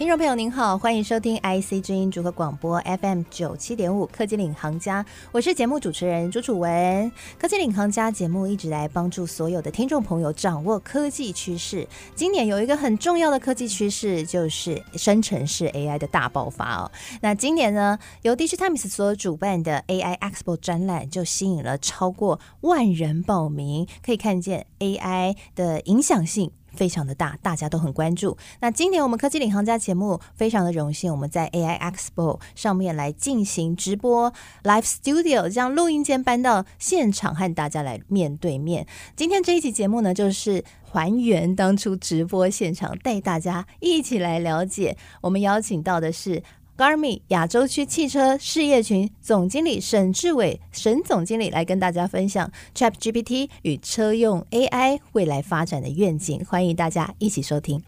听众朋友您好，欢迎收听 IC 之音主客广播 FM 九七点五科技领航家，我是节目主持人朱楚文。科技领航家节目一直来帮助所有的听众朋友掌握科技趋势。今年有一个很重要的科技趋势，就是生成式 AI 的大爆发哦。那今年呢，由 DIGITIMES 所主办的 AI Expo 展览就吸引了超过万人报名，可以看见 AI 的影响性。非常的大，大家都很关注。那今年我们科技领航家节目非常的荣幸，我们在 AI Expo 上面来进行直播 Live Studio，将录音间搬到现场和大家来面对面。今天这一期节目呢，就是还原当初直播现场，带大家一起来了解。我们邀请到的是。Garmin 亚洲区汽车事业群总经理沈志伟，沈总经理来跟大家分享 ChatGPT 与车用 AI 未来发展的愿景，欢迎大家一起收听。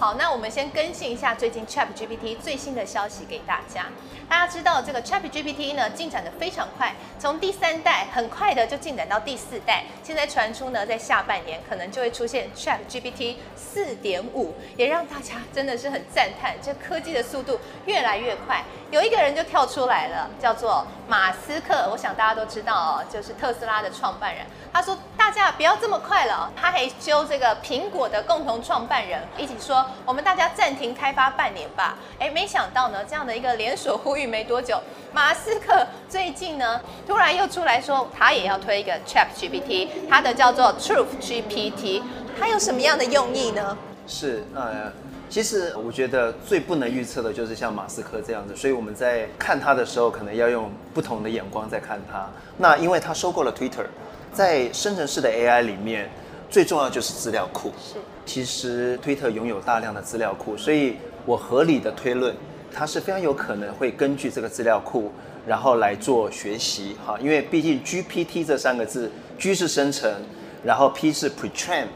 好，那我们先更新一下最近 ChatGPT 最新的消息给大家。大家知道这个 ChatGPT 呢，进展的非常快，从第三代很快的就进展到第四代，现在传出呢，在下半年可能就会出现 ChatGPT 四点五，也让大家真的是很赞叹，这科技的速度越来越快。有一个人就跳出来了，叫做马斯克，我想大家都知道哦，就是特斯拉的创办人。他说：“大家不要这么快了。”他还揪这个苹果的共同创办人一起说：“我们大家暂停开发半年吧。”哎，没想到呢，这样的一个连锁呼吁没多久，马斯克最近呢，突然又出来说他也要推一个 ChatGPT，他的叫做 Truth GPT，他有什么样的用意呢？是，呃，其实我觉得最不能预测的就是像马斯克这样子，所以我们在看他的时候，可能要用不同的眼光在看他。那因为他收购了 Twitter。在生成式的 AI 里面，最重要就是资料库。是，其实推特拥有大量的资料库，所以我合理的推论，它是非常有可能会根据这个资料库，然后来做学习。哈，因为毕竟 GPT 这三个字，G 是生成，然后 P 是 pre-trained，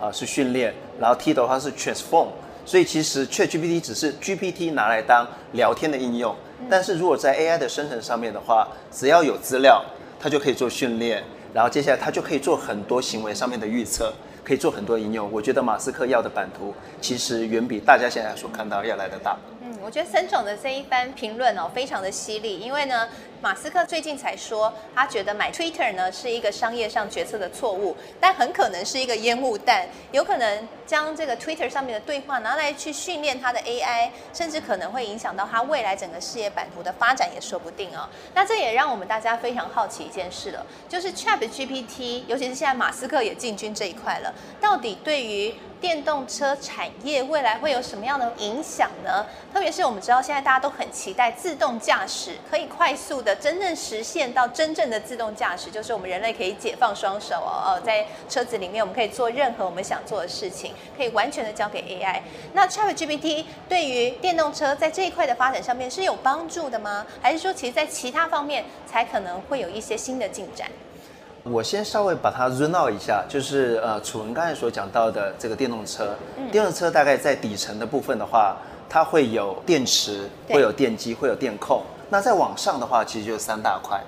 啊是训练，然后 T 的话是 transform，所以其实 ChatGPT 只是 GPT 拿来当聊天的应用。但是如果在 AI 的生成上面的话，只要有资料，它就可以做训练。然后接下来，他就可以做很多行为上面的预测，可以做很多应用。我觉得马斯克要的版图，其实远比大家现在所看到要来的大。嗯，我觉得沈总的这一番评论哦，非常的犀利，因为呢。马斯克最近才说，他觉得买 Twitter 呢是一个商业上决策的错误，但很可能是一个烟雾弹，有可能将这个 Twitter 上面的对话拿来去训练他的 AI，甚至可能会影响到他未来整个事业版图的发展也说不定哦。那这也让我们大家非常好奇一件事了，就是 ChatGPT，尤其是现在马斯克也进军这一块了，到底对于电动车产业未来会有什么样的影响呢？特别是我们知道现在大家都很期待自动驾驶可以快速的。真正实现到真正的自动驾驶，就是我们人类可以解放双手哦，在车子里面我们可以做任何我们想做的事情，可以完全的交给 AI。那 ChatGPT 对于电动车在这一块的发展上面是有帮助的吗？还是说其实在其他方面才可能会有一些新的进展？我先稍微把它 zoom out 一下，就是呃，楚文刚才所讲到的这个电动车，嗯、电动车大概在底层的部分的话，它会有电池，会有电机，会有电控。那在网上的话，其实就三大块，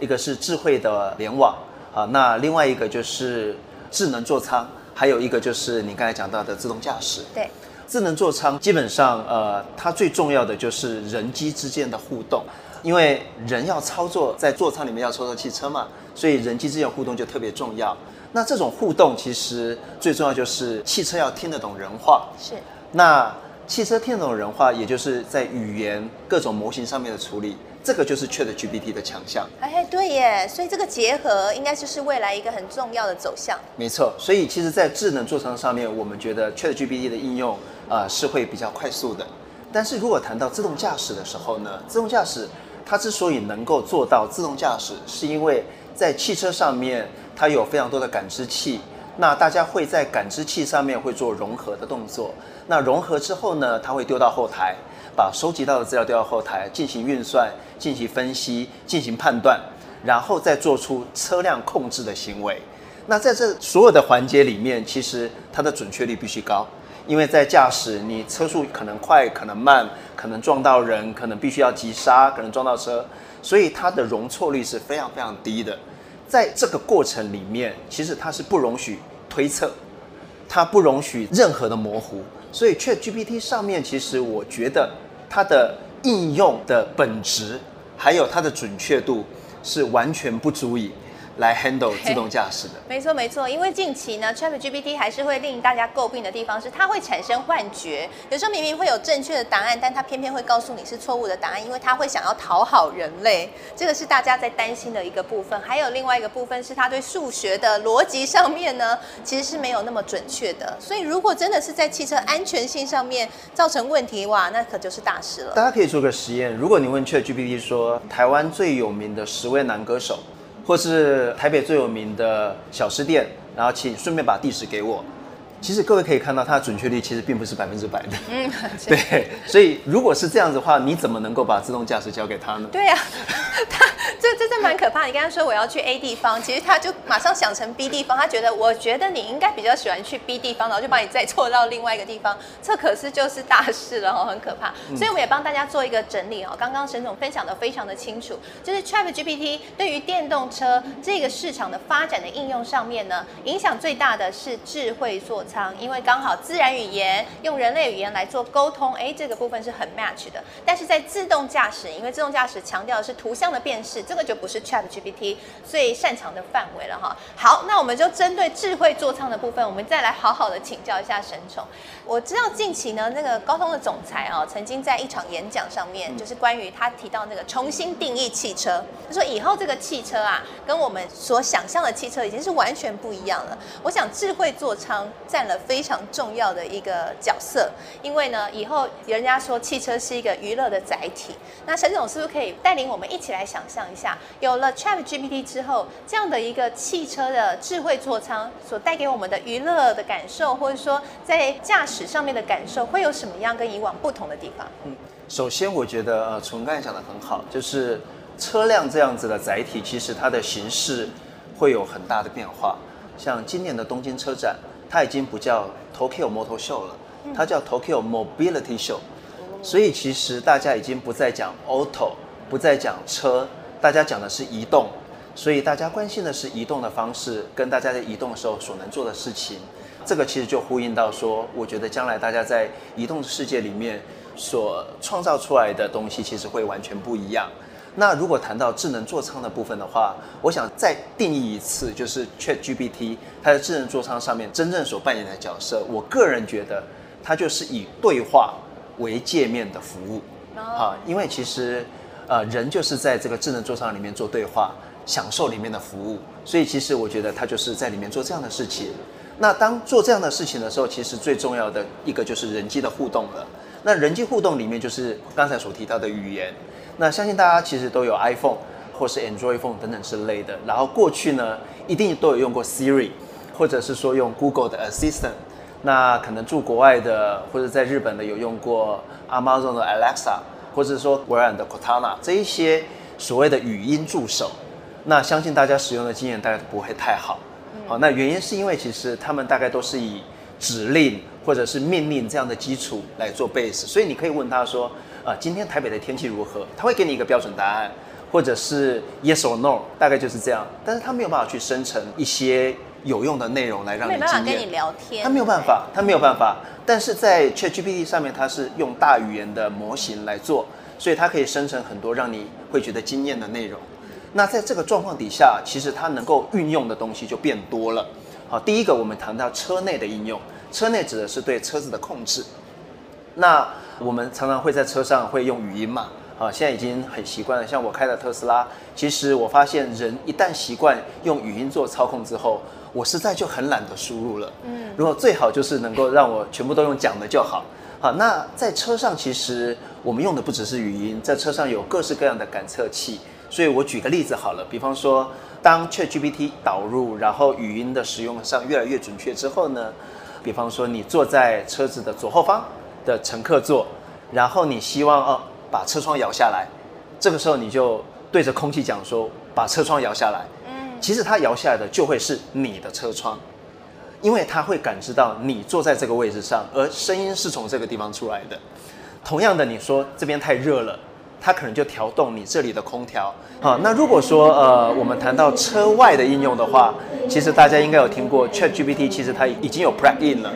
一个是智慧的联网啊，那另外一个就是智能座舱，还有一个就是你刚才讲到的自动驾驶。对，智能座舱基本上呃，它最重要的就是人机之间的互动，因为人要操作在座舱里面要操作汽车嘛，所以人机之间互动就特别重要。那这种互动其实最重要就是汽车要听得懂人话。是。那。汽车听懂人话，也就是在语言各种模型上面的处理，这个就是 ChatGPT 的强项。哎，对耶，所以这个结合应该就是未来一个很重要的走向。没错，所以其实，在智能座舱上面，我们觉得 ChatGPT 的应用啊、呃、是会比较快速的。但是如果谈到自动驾驶的时候呢，自动驾驶它之所以能够做到自动驾驶，是因为在汽车上面它有非常多的感知器。那大家会在感知器上面会做融合的动作，那融合之后呢，它会丢到后台，把收集到的资料丢到后台进行运算、进行分析、进行判断，然后再做出车辆控制的行为。那在这所有的环节里面，其实它的准确率必须高，因为在驾驶，你车速可能快，可能慢，可能撞到人，可能必须要急刹，可能撞到车，所以它的容错率是非常非常低的。在这个过程里面，其实它是不容许推测，它不容许任何的模糊。所以 ChatGPT 上面，其实我觉得它的应用的本质，还有它的准确度，是完全不足以。来 handle 自动驾驶的，没错没错，因为近期呢，ChatGPT 还是会令大家诟病的地方是，它会产生幻觉，有时候明明会有正确的答案，但它偏偏会告诉你是错误的答案，因为它会想要讨好人类，这个是大家在担心的一个部分。还有另外一个部分是，它对数学的逻辑上面呢，其实是没有那么准确的。所以如果真的是在汽车安全性上面造成问题，哇，那可就是大事了。大家可以做个实验，如果你问 ChatGPT 说，台湾最有名的十位男歌手。或是台北最有名的小吃店，然后请顺便把地址给我。其实各位可以看到，它的准确率其实并不是百分之百的。嗯，对。所以如果是这样子的话，你怎么能够把自动驾驶交给他呢？对呀、这这这蛮可怕。你跟他说我要去 A 地方，其实他就马上想成 B 地方。他觉得我觉得你应该比较喜欢去 B 地方，然后就把你再错到另外一个地方。这可是就是大事了哦，很可怕。所以我们也帮大家做一个整理哦。刚刚沈总分享的非常的清楚，就是 ChatGPT 对于电动车这个市场的发展的应用上面呢，影响最大的是智慧座舱因为刚好自然语言用人类语言来做沟通，哎，这个部分是很 match 的。但是在自动驾驶，因为自动驾驶强调的是图像的辨识，这个就不是 ChatGPT 最擅长的范围了哈。好，那我们就针对智慧座舱的部分，我们再来好好的请教一下沈总。我知道近期呢，那个高通的总裁啊，曾经在一场演讲上面，就是关于他提到那个重新定义汽车，他说以后这个汽车啊，跟我们所想象的汽车已经是完全不一样了。我想智慧座舱占了非常重要的一个角色，因为呢，以后人家说汽车是一个娱乐的载体。那沈总是不是可以带领我们一起来想象一下，有了 ChatGPT 之后，这样的一个汽车的智慧座舱所带给我们的娱乐的感受，或者说在驾驶上面的感受，会有什么样跟以往不同的地方？嗯，首先我觉得呃，从刚才讲的很好，就是车辆这样子的载体，其实它的形式会有很大的变化。像今年的东京车展。它已经不叫 Tokyo Motor Show 了，它叫 Tokyo Mobility Show，所以其实大家已经不再讲 auto，不再讲车，大家讲的是移动，所以大家关心的是移动的方式，跟大家在移动的时候所能做的事情，这个其实就呼应到说，我觉得将来大家在移动世界里面所创造出来的东西，其实会完全不一样。那如果谈到智能座舱的部分的话，我想再定义一次，就是 ChatGPT 它在智能座舱上面真正所扮演的角色。我个人觉得，它就是以对话为界面的服务，啊，因为其实呃人就是在这个智能座舱里面做对话，享受里面的服务，所以其实我觉得他就是在里面做这样的事情。那当做这样的事情的时候，其实最重要的一个就是人机的互动了。那人机互动里面就是刚才所提到的语言。那相信大家其实都有 iPhone 或是 Android phone 等等之类的，然后过去呢一定都有用过 Siri，或者是说用 Google 的 Assistant。那可能住国外的或者在日本的有用过 Amazon 的 Alexa，或者说微软的 Cortana 这一些所谓的语音助手。那相信大家使用的经验大概不会太好。好，那原因是因为其实他们大概都是以指令或者是命令这样的基础来做 base，所以你可以问他说。啊，今天台北的天气如何？他会给你一个标准答案，或者是 yes or no，大概就是这样。但是他没有办法去生成一些有用的内容来让你经验。没办法跟你聊天。他没有办法，他没有办法。但是在 ChatGPT 上面，它是用大语言的模型来做，所以它可以生成很多让你会觉得惊艳的内容。那在这个状况底下，其实它能够运用的东西就变多了。好，第一个我们谈到车内的应用，车内指的是对车子的控制。那我们常常会在车上会用语音嘛，啊，现在已经很习惯了。像我开的特斯拉，其实我发现人一旦习惯用语音做操控之后，我实在就很懒得输入了。嗯，如果最好就是能够让我全部都用讲的就好。好，那在车上其实我们用的不只是语音，在车上有各式各样的感测器。所以我举个例子好了，比方说，当 ChatGPT 导入，然后语音的使用上越来越准确之后呢，比方说你坐在车子的左后方。的乘客座，然后你希望哦把车窗摇下来，这个时候你就对着空气讲说，把车窗摇下来，嗯，其实它摇下来的就会是你的车窗，因为它会感知到你坐在这个位置上，而声音是从这个地方出来的。同样的，你说这边太热了，它可能就调动你这里的空调。好，那如果说呃，我们谈到车外的应用的话，其实大家应该有听过 ChatGPT，其实它已经有 plug in 了，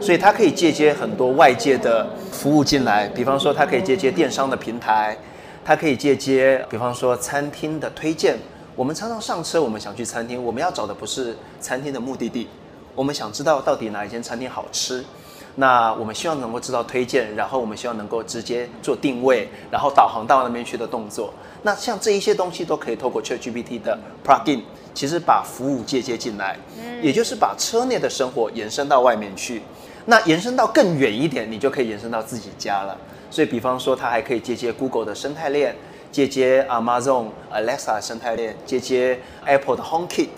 所以它可以借接很多外界的服务进来，比方说它可以借接电商的平台，它可以借接，比方说餐厅的推荐。我们常常上车，我们想去餐厅，我们要找的不是餐厅的目的地，我们想知道到底哪一间餐厅好吃。那我们希望能够知道推荐，然后我们希望能够直接做定位，然后导航到那边去的动作。那像这一些东西都可以透过 ChatGPT 的 plugin，其实把服务借接进来，也就是把车内的生活延伸到外面去。那延伸到更远一点，你就可以延伸到自己家了。所以，比方说，它还可以借接 Google 的生态链，借接 Amazon Alexa 生态链，接接 Apple 的 HomeKit。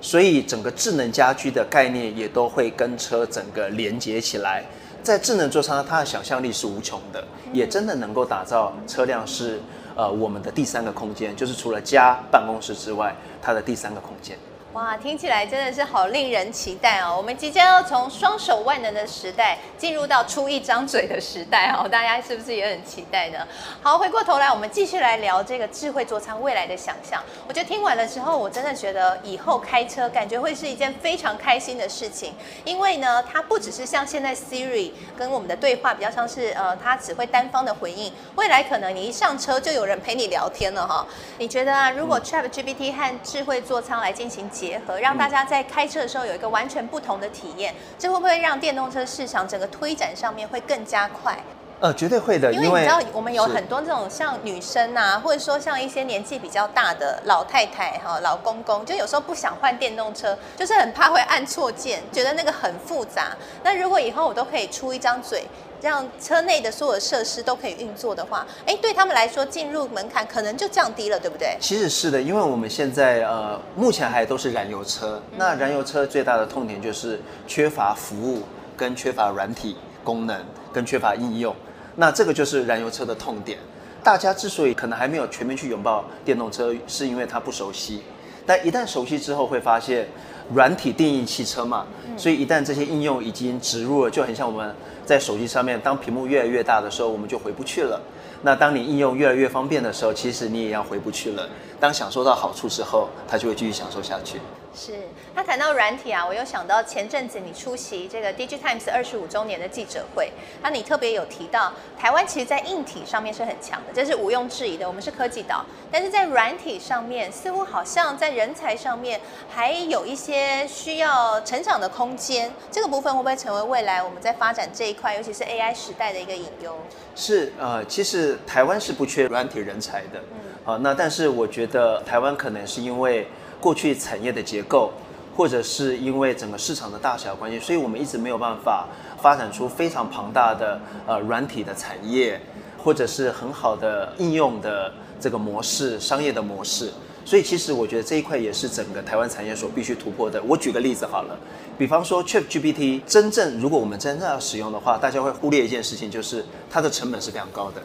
所以整个智能家居的概念也都会跟车整个连接起来，在智能座舱，它的想象力是无穷的，也真的能够打造车辆是呃我们的第三个空间，就是除了家办公室之外，它的第三个空间。哇，听起来真的是好令人期待哦！我们即将要从双手万能的时代进入到出一张嘴的时代哦，大家是不是也很期待呢？好，回过头来，我们继续来聊这个智慧座舱未来的想象。我觉得听完了之后，我真的觉得以后开车感觉会是一件非常开心的事情，因为呢，它不只是像现在 Siri 跟我们的对话比较像是呃，它只会单方的回应，未来可能你一上车就有人陪你聊天了哈。你觉得啊，如果 ChatGPT 和智慧座舱来进行结合，让大家在开车的时候有一个完全不同的体验，这会不会让电动车市场整个推展上面会更加快？呃，绝对会的，因为你知道我们有很多这种像女生啊，或者说像一些年纪比较大的老太太哈、老公公，就有时候不想换电动车，就是很怕会按错键，觉得那个很复杂。那如果以后我都可以出一张嘴。让车内的所有设施都可以运作的话，哎，对他们来说进入门槛可能就降低了，对不对？其实是的，因为我们现在呃目前还都是燃油车，那燃油车最大的痛点就是缺乏服务、跟缺乏软体功能、跟缺乏应用，那这个就是燃油车的痛点。大家之所以可能还没有全面去拥抱电动车，是因为它不熟悉，但一旦熟悉之后，会发现软体定义汽车嘛，所以一旦这些应用已经植入了，就很像我们。在手机上面，当屏幕越来越大的时候，我们就回不去了。那当你应用越来越方便的时候，其实你也要回不去了。当享受到好处之后，它就会继续享受下去。是，那谈到软体啊，我又想到前阵子你出席这个 DigiTimes 二十五周年的记者会，那你特别有提到，台湾其实在硬体上面是很强的，这是毋庸置疑的，我们是科技岛。但是在软体上面，似乎好像在人才上面还有一些需要成长的空间。这个部分会不会成为未来我们在发展这一块，尤其是 AI 时代的一个隐忧？是，呃，其实台湾是不缺软体人才的，嗯，好，那但是我觉得台湾可能是因为。过去产业的结构，或者是因为整个市场的大小关系，所以我们一直没有办法发展出非常庞大的呃软体的产业，或者是很好的应用的这个模式、商业的模式。所以其实我觉得这一块也是整个台湾产业所必须突破的。我举个例子好了，比方说 ChatGPT，真正如果我们真正要使用的话，大家会忽略一件事情，就是它的成本是非常高的。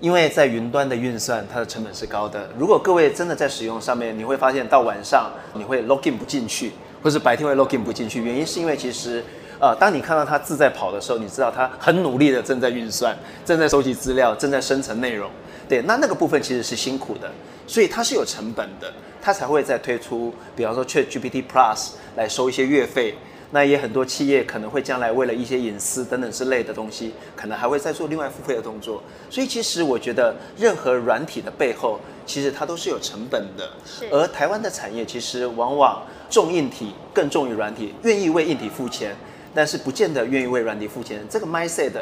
因为在云端的运算，它的成本是高的。如果各位真的在使用上面，你会发现到晚上你会 login 不进去，或是白天会 login 不进去。原因是因为其实，呃，当你看到它字在跑的时候，你知道它很努力的正在运算，正在收集资料，正在生成内容。对，那那个部分其实是辛苦的，所以它是有成本的，它才会再推出，比方说 ChatGPT Plus 来收一些月费。那也很多企业可能会将来为了一些隐私等等之类的东西，可能还会再做另外付费的动作。所以其实我觉得，任何软体的背后，其实它都是有成本的。而台湾的产业其实往往重硬体，更重于软体，愿意为硬体付钱。但是不见得愿意为软体付钱，这个 mindset，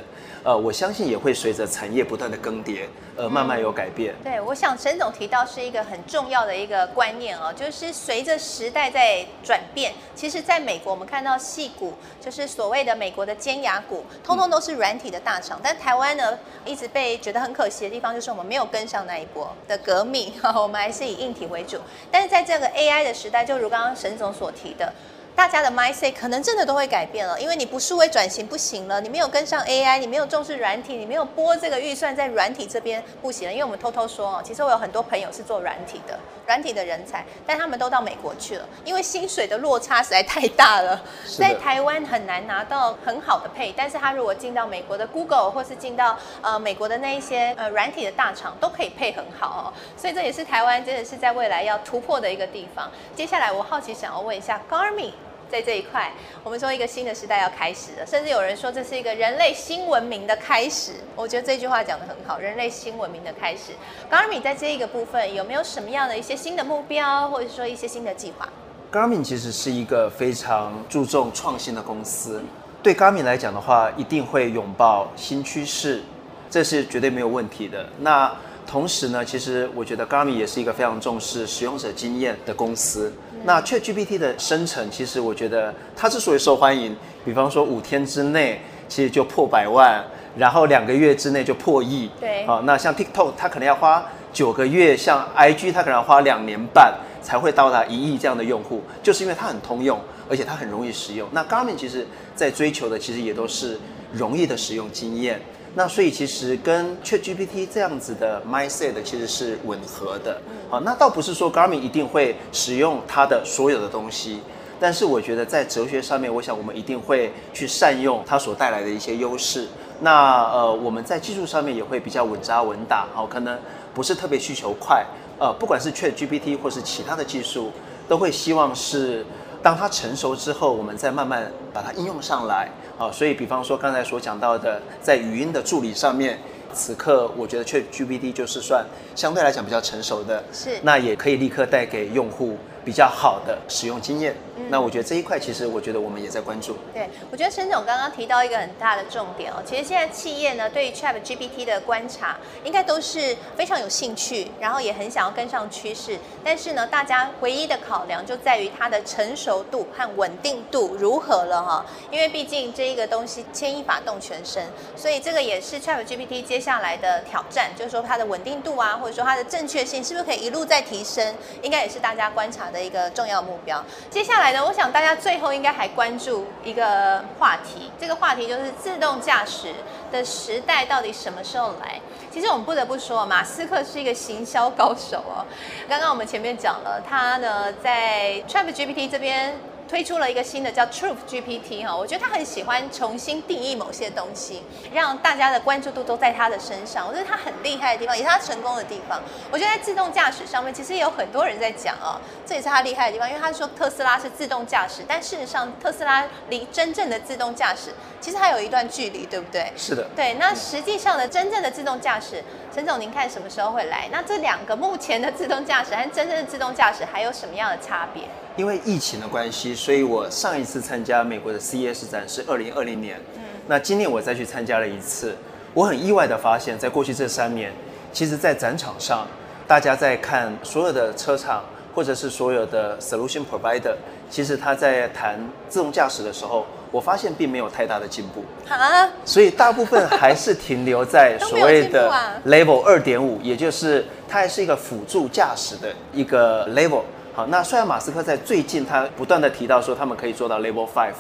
呃，我相信也会随着产业不断的更迭，呃，慢慢有改变。嗯、对，我想沈总提到是一个很重要的一个观念哦，就是随着时代在转变，其实在美国我们看到戏股，就是所谓的美国的尖牙股，通通都是软体的大厂。嗯、但台湾呢，一直被觉得很可惜的地方，就是我们没有跟上那一波的革命，我们还是以硬体为主。但是在这个 AI 的时代，就如刚刚沈总所提的。大家的 mindset 可能真的都会改变了，因为你不数位转型不行了，你没有跟上 AI，你没有重视软体，你没有拨这个预算在软体这边不行了。因为我们偷偷说哦，其实我有很多朋友是做软体的，软体的人才，但他们都到美国去了，因为薪水的落差实在太大了，在台湾很难拿到很好的配，但是他如果进到美国的 Google 或是进到呃美国的那一些呃软体的大厂，都可以配很好哦，所以这也是台湾真的是在未来要突破的一个地方。接下来我好奇想要问一下 Garmin。在这一块，我们说一个新的时代要开始了，甚至有人说这是一个人类新文明的开始。我觉得这句话讲得很好，人类新文明的开始。Garmin 在这一个部分有没有什么样的一些新的目标，或者说一些新的计划？Garmin 其实是一个非常注重创新的公司，对 Garmin 来讲的话，一定会拥抱新趋势，这是绝对没有问题的。那同时呢，其实我觉得 Garmin 也是一个非常重视使用者经验的公司。那 ChatGPT 的生成，其实我觉得它之所以受欢迎，比方说五天之内其实就破百万，然后两个月之内就破亿。对。啊，那像 TikTok 它可能要花九个月，像 IG 它可能要花两年半才会到达一亿这样的用户，就是因为它很通用，而且它很容易使用。那 Garmin 其实在追求的其实也都是容易的使用经验。那所以其实跟 ChatGPT 这样子的 mindset 其实是吻合的。好，那倒不是说 Garmin 一定会使用它的所有的东西，但是我觉得在哲学上面，我想我们一定会去善用它所带来的一些优势。那呃，我们在技术上面也会比较稳扎稳打。好，可能不是特别需求快。呃，不管是 ChatGPT 或是其他的技术，都会希望是。当它成熟之后，我们再慢慢把它应用上来啊。所以，比方说刚才所讲到的，在语音的助理上面，此刻我觉得 ChatGPT 就是算相对来讲比较成熟的，是那也可以立刻带给用户比较好的使用经验。那我觉得这一块，其实我觉得我们也在关注。对，我觉得陈总刚刚提到一个很大的重点哦，其实现在企业呢对于 ChatGPT 的观察，应该都是非常有兴趣，然后也很想要跟上趋势。但是呢，大家唯一的考量就在于它的成熟度和稳定度如何了哈。因为毕竟这一个东西牵一发动全身，所以这个也是 ChatGPT 接下来的挑战，就是说它的稳定度啊，或者说它的正确性是不是可以一路在提升，应该也是大家观察的的一个重要目标。接下来呢，我想大家最后应该还关注一个话题，这个话题就是自动驾驶的时代到底什么时候来？其实我们不得不说，马斯克是一个行销高手哦。刚刚我们前面讲了，他呢在 ChatGPT 这边。推出了一个新的叫 Truth GPT 哈，我觉得他很喜欢重新定义某些东西，让大家的关注度都在他的身上。我觉得他很厉害的地方，也是他成功的地方。我觉得在自动驾驶上面，其实也有很多人在讲哦，这也是他厉害的地方。因为他说特斯拉是自动驾驶，但事实上特斯拉离真正的自动驾驶其实还有一段距离，对不对？是的。对，那实际上的真正的自动驾驶，陈总您看什么时候会来？那这两个目前的自动驾驶和真正的自动驾驶还有什么样的差别？因为疫情的关系，所以我上一次参加美国的 CES 展是二零二零年。嗯，那今年我再去参加了一次，我很意外的发现，在过去这三年，其实，在展场上，大家在看所有的车厂或者是所有的 solution provider，其实他在谈自动驾驶的时候，我发现并没有太大的进步。啊，所以大部分还是停留在所谓的 level 二点五，也就是它还是一个辅助驾驶的一个 level。好，那虽然马斯克在最近他不断的提到说他们可以做到 Level Five，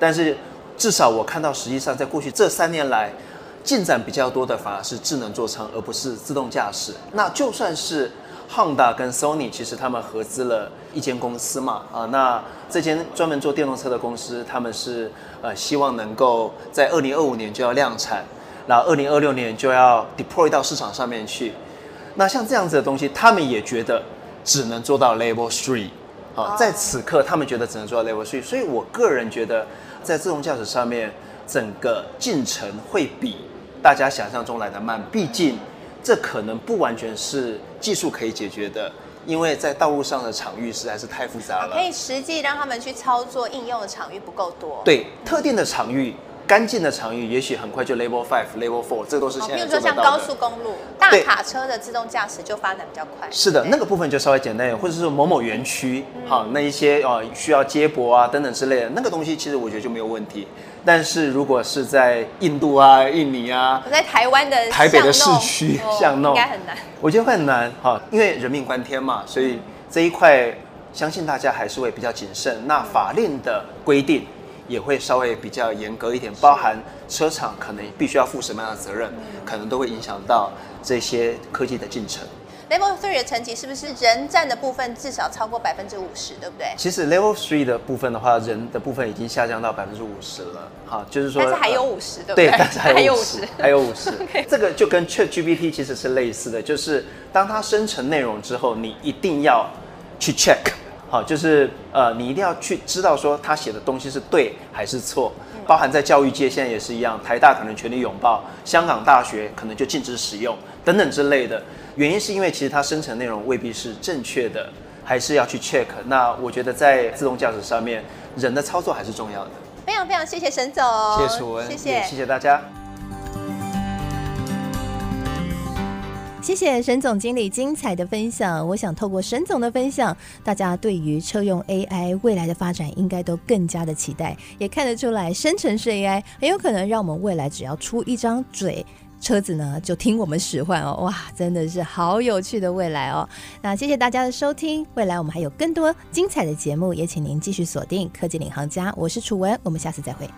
但是至少我看到实际上在过去这三年来进展比较多的反而是智能座舱，而不是自动驾驶。那就算是 Honda 跟 Sony，其实他们合资了一间公司嘛，啊，那这间专门做电动车的公司，他们是呃希望能够在二零二五年就要量产，然后二零二六年就要 deploy 到市场上面去。那像这样子的东西，他们也觉得。只能做到 Level Three，啊，在此刻他们觉得只能做到 Level Three，所以我个人觉得在自动驾驶上面，整个进程会比大家想象中来的慢。毕竟这可能不完全是技术可以解决的，因为在道路上的场域实在是太复杂了。可以实际让他们去操作应用的场域不够多。对，特定的场域。干净的场域，也许很快就 Level Five、Level Four，这都是现在做得到的。比如说像高速公路、大卡车的自动驾驶就发展比较快。是的，那个部分就稍微简单一点，或者是某某园区，好、嗯，那一些呃需要接驳啊等等之类的，那个东西其实我觉得就没有问题。但是如果是在印度啊、印尼啊，我在台湾的台北的市区巷弄，应该很难。我觉得会很难，哈，因为人命关天嘛，所以这一块相信大家还是会比较谨慎。那法令的规定也会稍微比较严格一点，包含车厂可能必须要负什么样的责任，可能都会影响到这些科技的进程。Level Three 的层级是不是人占的部分至少超过百分之五十，对不对？其实 Level Three 的部分的话，人的部分已经下降到百分之五十了。好，就是说，但是还有五十，对不对？对，但是还有五十，还有五十。这个就跟 ChatGPT 其实是类似的，就是当它生成内容之后，你一定要去 check。好，就是呃，你一定要去知道说他写的东西是对还是错。包含在教育界现在也是一样，台大可能全力拥抱，香港大学可能就禁止使用等等之类的。原因是因为其实它生成内容未必是正确的，还是要去 check。那我觉得在自动驾驶上面，人的操作还是重要的。非常非常谢谢沈总，谢谢楚文，谢谢谢谢大家，谢谢沈总经理精彩的分享。我想透过沈总的分享，大家对于车用 AI 未来的发展应该都更加的期待，也看得出来生成式 AI 很有可能让我们未来只要出一张嘴。车子呢，就听我们使唤哦，哇，真的是好有趣的未来哦。那谢谢大家的收听，未来我们还有更多精彩的节目，也请您继续锁定科技领航家，我是楚文，我们下次再会。